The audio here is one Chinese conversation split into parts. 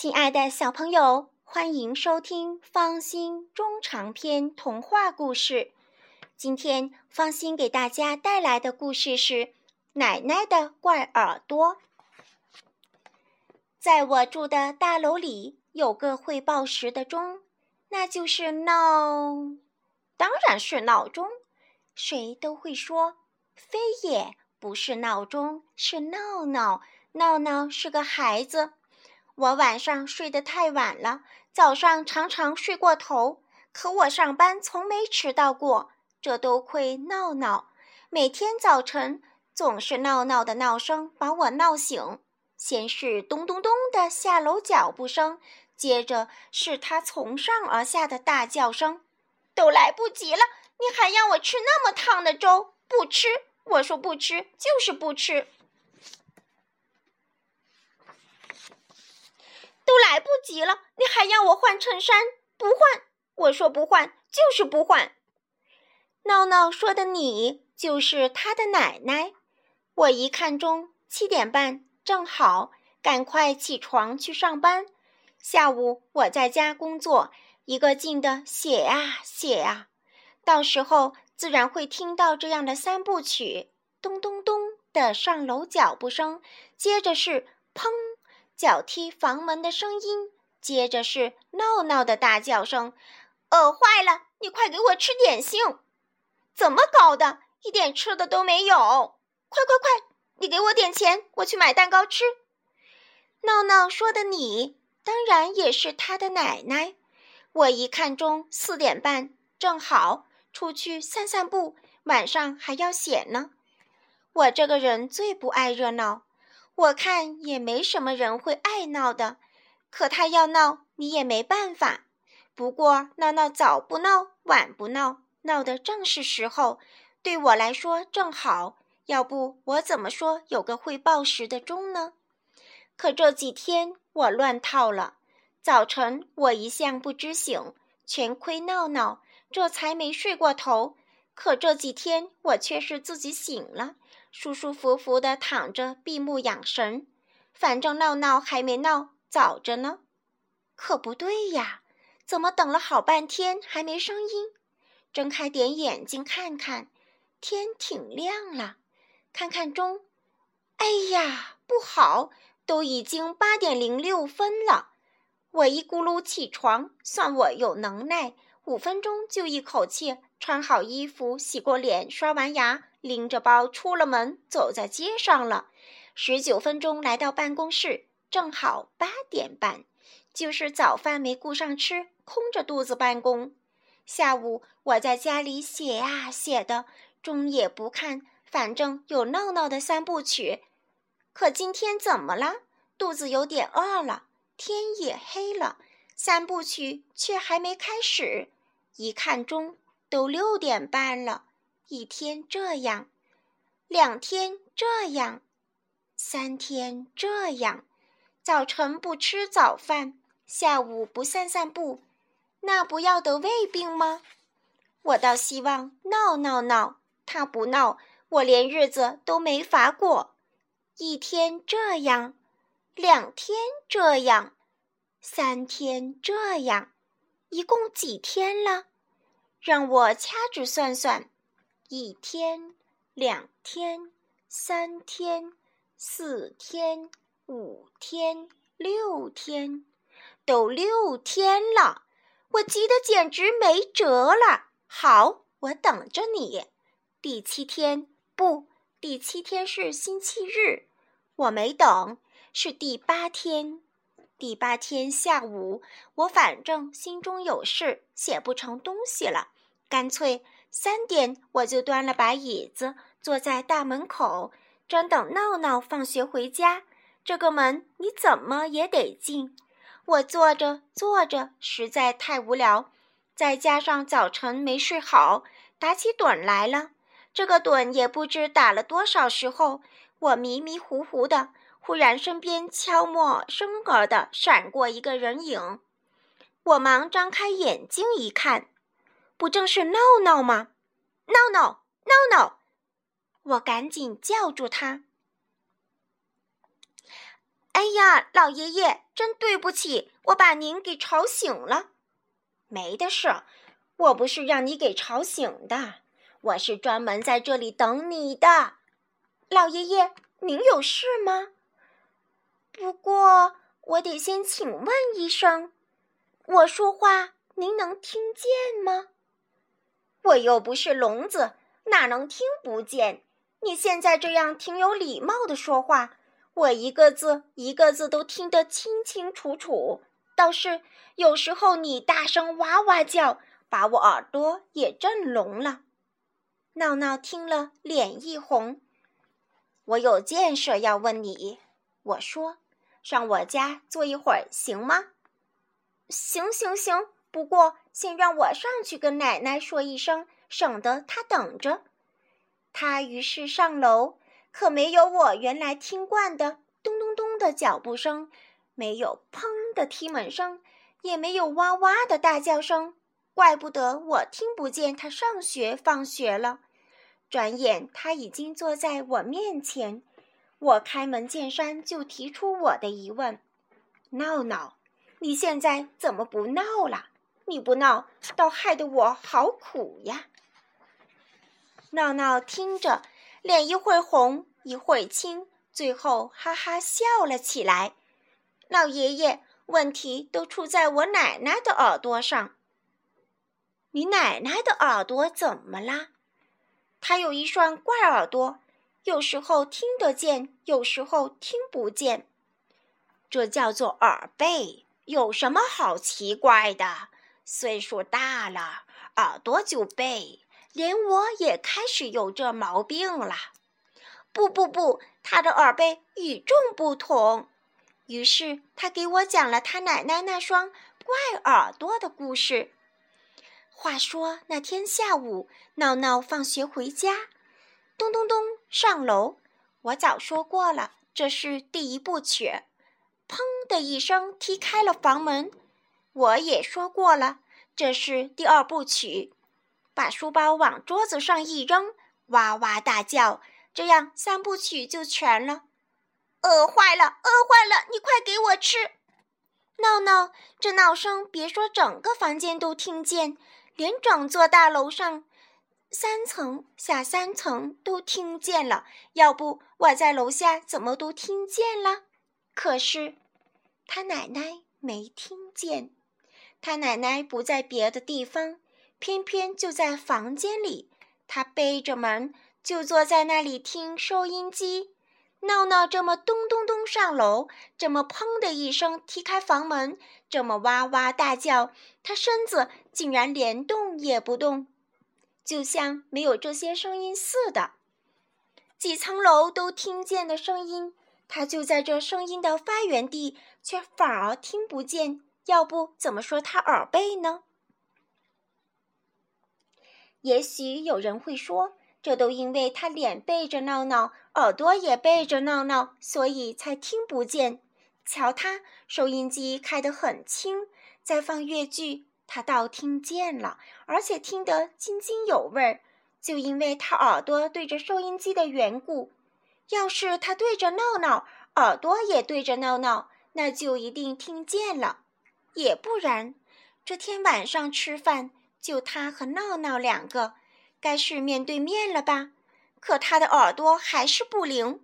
亲爱的小朋友，欢迎收听方心中长篇童话故事。今天方心给大家带来的故事是《奶奶的怪耳朵》。在我住的大楼里有个会报时的钟，那就是闹，当然是闹钟。谁都会说，非也不是闹钟，是闹闹。闹闹是个孩子。我晚上睡得太晚了，早上常常睡过头，可我上班从没迟到过，这都亏闹闹。每天早晨总是闹闹的闹声把我闹醒，先是咚咚咚的下楼脚步声，接着是他从上而下的大叫声。都来不及了，你还要我吃那么烫的粥？不吃！我说不吃，就是不吃。都来不及了，你还要我换衬衫？不换！我说不换，就是不换。闹闹说的你就是他的奶奶。我一看钟，七点半，正好，赶快起床去上班。下午我在家工作，一个劲的写啊写啊，到时候自然会听到这样的三部曲：咚咚咚的上楼脚步声，接着是砰。脚踢房门的声音，接着是闹闹的大叫声：“饿坏了，你快给我吃点心！怎么搞的？一点吃的都没有！快快快，你给我点钱，我去买蛋糕吃。”闹闹说的你，当然也是他的奶奶。我一看钟，四点半，正好出去散散步，晚上还要写呢。我这个人最不爱热闹。我看也没什么人会爱闹的，可他要闹，你也没办法。不过闹闹早不闹，晚不闹，闹得正是时候，对我来说正好。要不我怎么说有个会报时的钟呢？可这几天我乱套了。早晨我一向不知醒，全亏闹闹，这才没睡过头。可这几天我却是自己醒了。舒舒服服地躺着，闭目养神。反正闹闹还没闹，早着呢。可不对呀，怎么等了好半天还没声音？睁开点眼睛看看，天挺亮了。看看钟，哎呀，不好，都已经八点零六分了。我一咕噜起床，算我有能耐，五分钟就一口气穿好衣服，洗过脸，刷完牙。拎着包出了门，走在街上了。十九分钟来到办公室，正好八点半，就是早饭没顾上吃，空着肚子办公。下午我在家里写啊写的，钟也不看，反正有闹闹的三部曲。可今天怎么了？肚子有点饿了，天也黑了，三部曲却还没开始。一看钟，都六点半了。一天这样，两天这样，三天这样。早晨不吃早饭，下午不散散步，那不要得胃病吗？我倒希望闹闹闹，他不闹，我连日子都没法过。一天这样，两天这样，三天这样，一共几天了？让我掐指算算。一天，两天，三天，四天，五天，六天，都六天了，我急得简直没辙了。好，我等着你。第七天，不，第七天是星期日，我没等，是第八天。第八天下午，我反正心中有事，写不成东西了，干脆。三点，我就端了把椅子，坐在大门口，专等闹闹放学回家。这个门你怎么也得进。我坐着坐着，实在太无聊，再加上早晨没睡好，打起盹来了。这个盹也不知打了多少时候，我迷迷糊糊的，忽然身边悄默生儿的闪过一个人影，我忙张开眼睛一看。不正是闹闹吗？闹闹，闹闹！我赶紧叫住他。哎呀，老爷爷，真对不起，我把您给吵醒了。没的事，我不是让你给吵醒的，我是专门在这里等你的。老爷爷，您有事吗？不过我得先请问一声，我说话您能听见吗？我又不是聋子，哪能听不见？你现在这样挺有礼貌的说话。我一个字一个字都听得清清楚楚，倒是有时候你大声哇哇叫，把我耳朵也震聋了。闹闹听了，脸一红。我有件事要问你，我说，上我家坐一会儿行吗？行行行，不过先让我上去跟奶奶说一声，省得她等着。他于是上楼。可没有我原来听惯的咚咚咚的脚步声，没有砰的踢门声，也没有哇哇的大叫声。怪不得我听不见他上学放学了。转眼他已经坐在我面前，我开门见山就提出我的疑问：“闹闹，你现在怎么不闹了？你不闹，倒害得我好苦呀。”闹闹听着。脸一会红一会青，最后哈哈笑了起来。老爷爷，问题都出在我奶奶的耳朵上。你奶奶的耳朵怎么啦？她有一双怪耳朵，有时候听得见，有时候听不见。这叫做耳背，有什么好奇怪的？岁数大了，耳朵就背。连我也开始有这毛病了。不不不，他的耳背与众不同。于是他给我讲了他奶奶那双怪耳朵的故事。话说那天下午，闹闹放学回家，咚咚咚上楼。我早说过了，这是第一部曲。砰的一声踢开了房门。我也说过了，这是第二部曲。把书包往桌子上一扔，哇哇大叫，这样三部曲就全了。饿坏了，饿坏了！你快给我吃！闹闹，这闹声别说整个房间都听见，连整座大楼上三层下三层都听见了。要不我在楼下怎么都听见了？可是他奶奶没听见，他奶奶不在别的地方。偏偏就在房间里，他背着门就坐在那里听收音机。闹闹这么咚咚咚上楼，这么砰的一声踢开房门，这么哇哇大叫，他身子竟然连动也不动，就像没有这些声音似的。几层楼都听见的声音，他就在这声音的发源地，却反而听不见。要不怎么说他耳背呢？也许有人会说，这都因为他脸背着闹闹，耳朵也背着闹闹，所以才听不见。瞧他收音机开得很轻，在放越剧，他倒听见了，而且听得津津有味儿。就因为他耳朵对着收音机的缘故。要是他对着闹闹，耳朵也对着闹闹，那就一定听见了。也不然，这天晚上吃饭。就他和闹闹两个，该是面对面了吧？可他的耳朵还是不灵。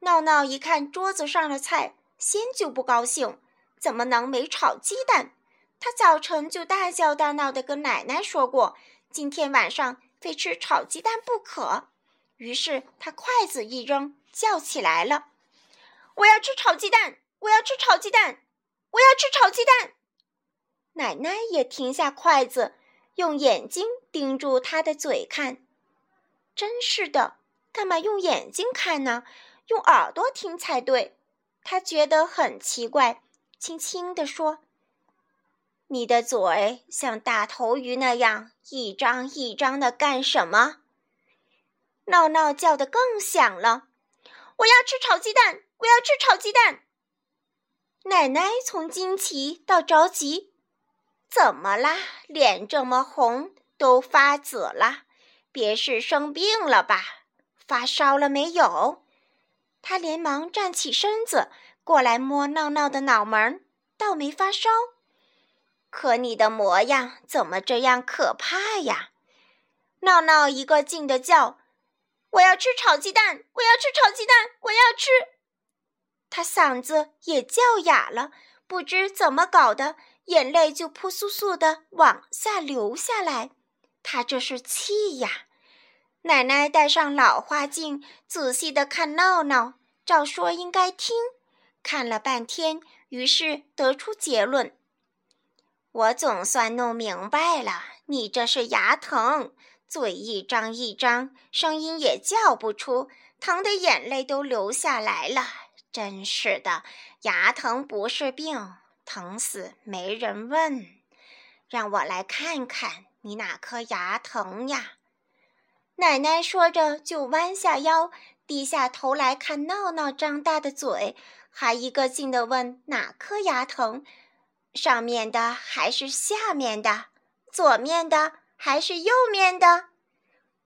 闹闹一看桌子上的菜，先就不高兴，怎么能没炒鸡蛋？他早晨就大叫大闹地跟奶奶说过，今天晚上非吃炒鸡蛋不可。于是他筷子一扔，叫起来了：“我要吃炒鸡蛋！我要吃炒鸡蛋！我要吃炒鸡蛋！”奶奶也停下筷子。用眼睛盯住他的嘴看，真是的，干嘛用眼睛看呢？用耳朵听才对。他觉得很奇怪，轻轻地说：“你的嘴像大头鱼那样一张一张的，干什么？”闹闹叫得更响了：“我要吃炒鸡蛋！我要吃炒鸡蛋！”奶奶从惊奇到着急。怎么啦？脸这么红，都发紫了，别是生病了吧？发烧了没有？他连忙站起身子，过来摸闹闹的脑门，倒没发烧。可你的模样怎么这样可怕呀？闹闹一个劲的叫：“我要吃炒鸡蛋！我要吃炒鸡蛋！我要吃！”他嗓子也叫哑了，不知怎么搞的，眼泪就扑簌簌的往下流下来。他这是气呀！奶奶戴上老花镜，仔细的看闹闹，照说应该听，看了半天，于是得出结论：我总算弄明白了，你这是牙疼。嘴一张一张，声音也叫不出，疼的眼泪都流下来了。真是的，牙疼不是病，疼死没人问。让我来看看你哪颗牙疼呀？奶奶说着，就弯下腰，低下头来看闹闹张大的嘴，还一个劲地问哪颗牙疼，上面的还是下面的？左面的？还是右面的，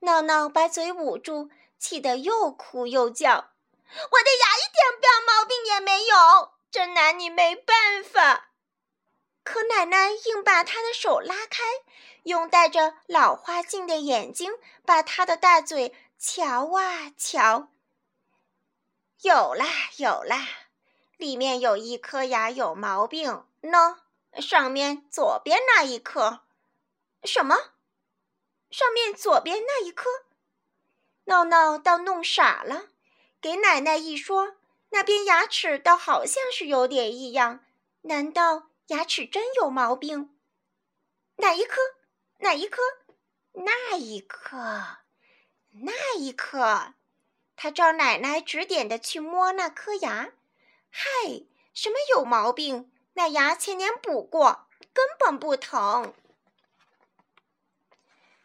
闹闹把嘴捂住，气得又哭又叫：“我的牙一点病毛病也没有，真拿你没办法。”可奶奶硬把他的手拉开，用戴着老花镜的眼睛把他的大嘴瞧啊瞧。有啦有啦，里面有一颗牙有毛病喏，上面左边那一颗，什么？上面左边那一颗，闹闹倒弄傻了。给奶奶一说，那边牙齿倒好像是有点异样。难道牙齿真有毛病？哪一颗？哪一颗？那一颗？那一颗？他照奶奶指点的去摸那颗牙。嗨，什么有毛病？那牙前年补过，根本不疼。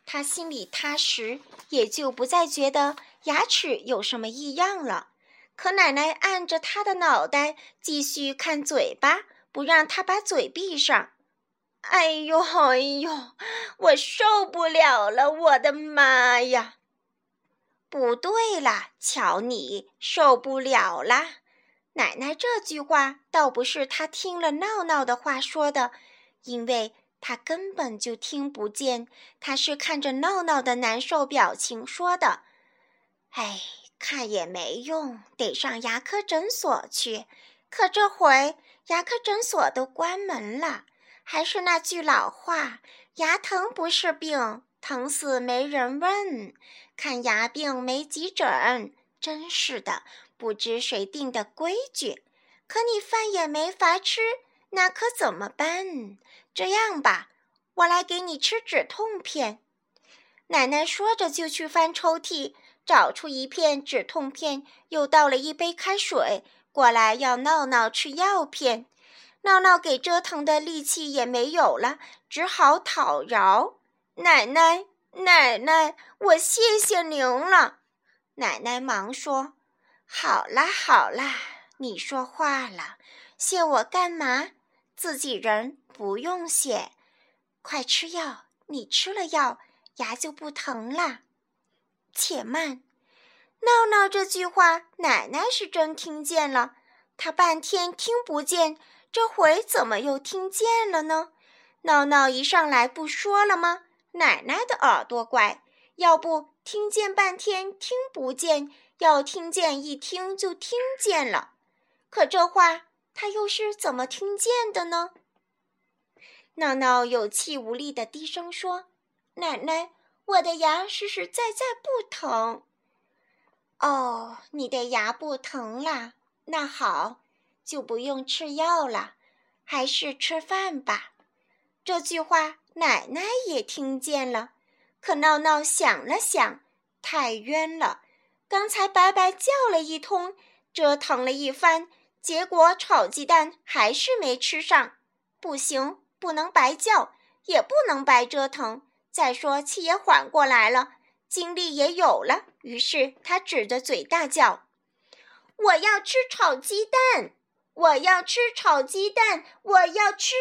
他心里踏实，也就不再觉得牙齿有什么异样了。可奶奶按着他的脑袋，继续看嘴巴，不让他把嘴闭上。哎呦哎呦，我受不了了！我的妈呀！不对了，瞧你受不了了。奶奶这句话倒不是她听了闹闹的话说的，因为。她根本就听不见，她是看着闹闹的难受表情说的。哎，看也没用，得上牙科诊所去。可这回牙科诊所都关门了。还是那句老话，牙疼不是病，疼死没人问。看牙病没急诊，真是的，不知谁定的规矩。可你饭也没法吃。那可怎么办？这样吧，我来给你吃止痛片。奶奶说着，就去翻抽屉，找出一片止痛片，又倒了一杯开水过来，要闹闹吃药片。闹闹给折腾的力气也没有了，只好讨饶：“奶奶，奶奶，我谢谢您了。”奶奶忙说：“好啦，好啦，你说话了，谢我干嘛？”自己人不用谢，快吃药！你吃了药，牙就不疼了。且慢，闹闹这句话，奶奶是真听见了。她半天听不见，这回怎么又听见了呢？闹闹一上来不说了吗？奶奶的耳朵怪，要不听见半天听不见，要听见一听就听见了。可这话。他又是怎么听见的呢？闹闹有气无力的低声说：“奶奶，我的牙实实在在不疼。”哦，你的牙不疼啦？那好，就不用吃药了，还是吃饭吧。这句话奶奶也听见了，可闹闹想了想，太冤了，刚才白白叫了一通，折腾了一番。结果炒鸡蛋还是没吃上，不行，不能白叫，也不能白折腾。再说气也缓过来了，精力也有了，于是他指着嘴大叫：“我要吃炒鸡蛋！我要吃炒鸡蛋！我要吃！”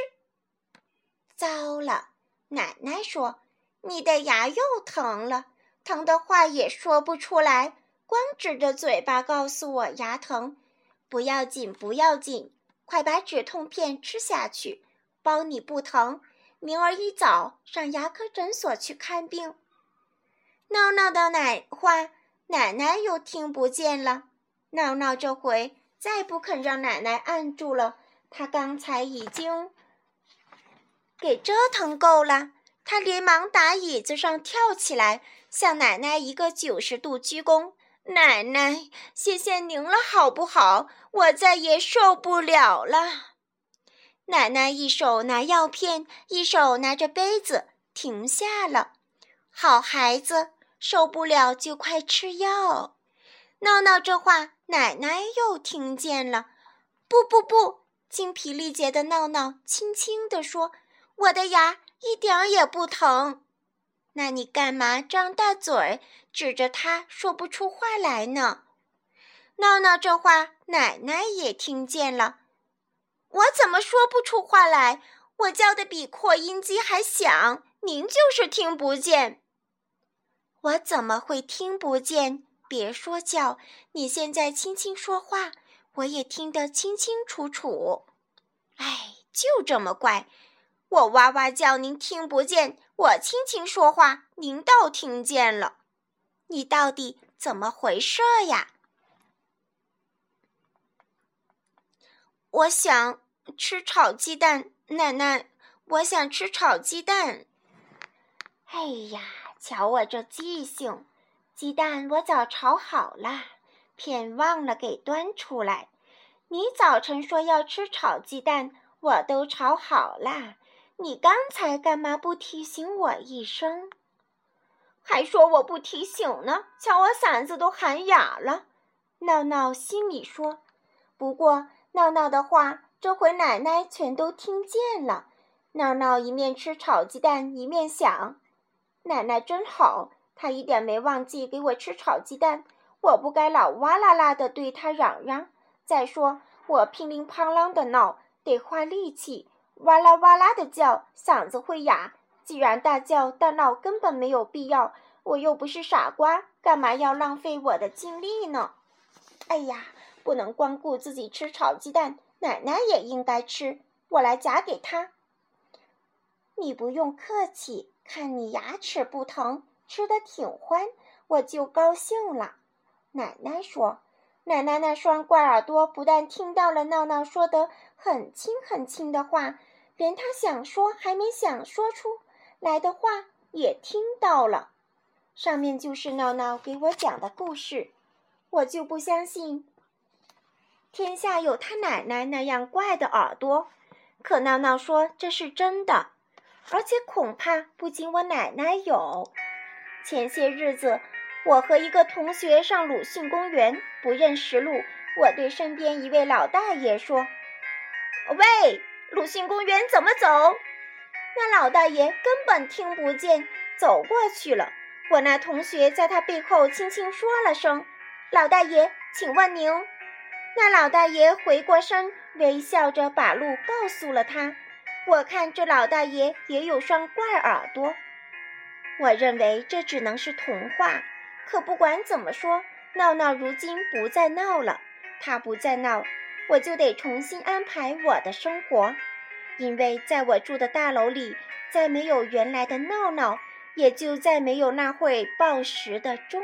糟了，奶奶说：“你的牙又疼了，疼的话也说不出来，光指着嘴巴告诉我牙疼。”不要紧，不要紧，快把止痛片吃下去，包你不疼。明儿一早上牙科诊所去看病。闹闹的奶话，奶奶又听不见了。闹闹这回再不肯让奶奶按住了，他刚才已经给折腾够了。他连忙打椅子上跳起来，向奶奶一个九十度鞠躬：“奶奶，谢谢您了，好不好？我再也受不了了。”奶奶一手拿药片，一手拿着杯子，停下了。好孩子，受不了就快吃药。闹闹这话，奶奶又听见了。不不不，精疲力竭的闹闹轻轻地说：“我的牙。”一点也不疼，那你干嘛张大嘴指着他说不出话来呢？闹闹这话，奶奶也听见了。我怎么说不出话来？我叫的比扩音机还响，您就是听不见。我怎么会听不见？别说叫，你现在轻轻说话，我也听得清清楚楚。哎，就这么怪。我哇哇叫，您听不见；我轻轻说话，您倒听见了。你到底怎么回事呀？我想吃炒鸡蛋，奶奶，我想吃炒鸡蛋。哎呀，瞧我这记性，鸡蛋我早炒好了，偏忘了给端出来。你早晨说要吃炒鸡蛋，我都炒好了。你刚才干嘛不提醒我一声？还说我不提醒呢，瞧我嗓子都喊哑了。闹闹心里说：“不过闹闹的话，这回奶奶全都听见了。”闹闹一面吃炒鸡蛋，一面想：“奶奶真好，她一点没忘记给我吃炒鸡蛋。我不该老哇啦啦的对她嚷嚷。再说我乒铃乓啷的闹，得花力气。”哇啦哇啦的叫，嗓子会哑。既然大叫大闹根本没有必要，我又不是傻瓜，干嘛要浪费我的精力呢？哎呀，不能光顾自己吃炒鸡蛋，奶奶也应该吃。我来夹给她。你不用客气，看你牙齿不疼，吃的挺欢，我就高兴了。奶奶说。奶奶那双怪耳朵不但听到了闹闹说的很轻很轻的话，连他想说还没想说出来的话也听到了。上面就是闹闹给我讲的故事，我就不相信天下有他奶奶那样怪的耳朵。可闹闹说这是真的，而且恐怕不仅我奶奶有。前些日子。我和一个同学上鲁迅公园，不认识路。我对身边一位老大爷说：“喂，鲁迅公园怎么走？”那老大爷根本听不见，走过去了。我那同学在他背后轻轻说了声：“老大爷，请问您？”那老大爷回过身，微笑着把路告诉了他。我看这老大爷也有双怪耳朵。我认为这只能是童话。可不管怎么说，闹闹如今不再闹了。他不再闹，我就得重新安排我的生活，因为在我住的大楼里，再没有原来的闹闹，也就再没有那会报时的钟。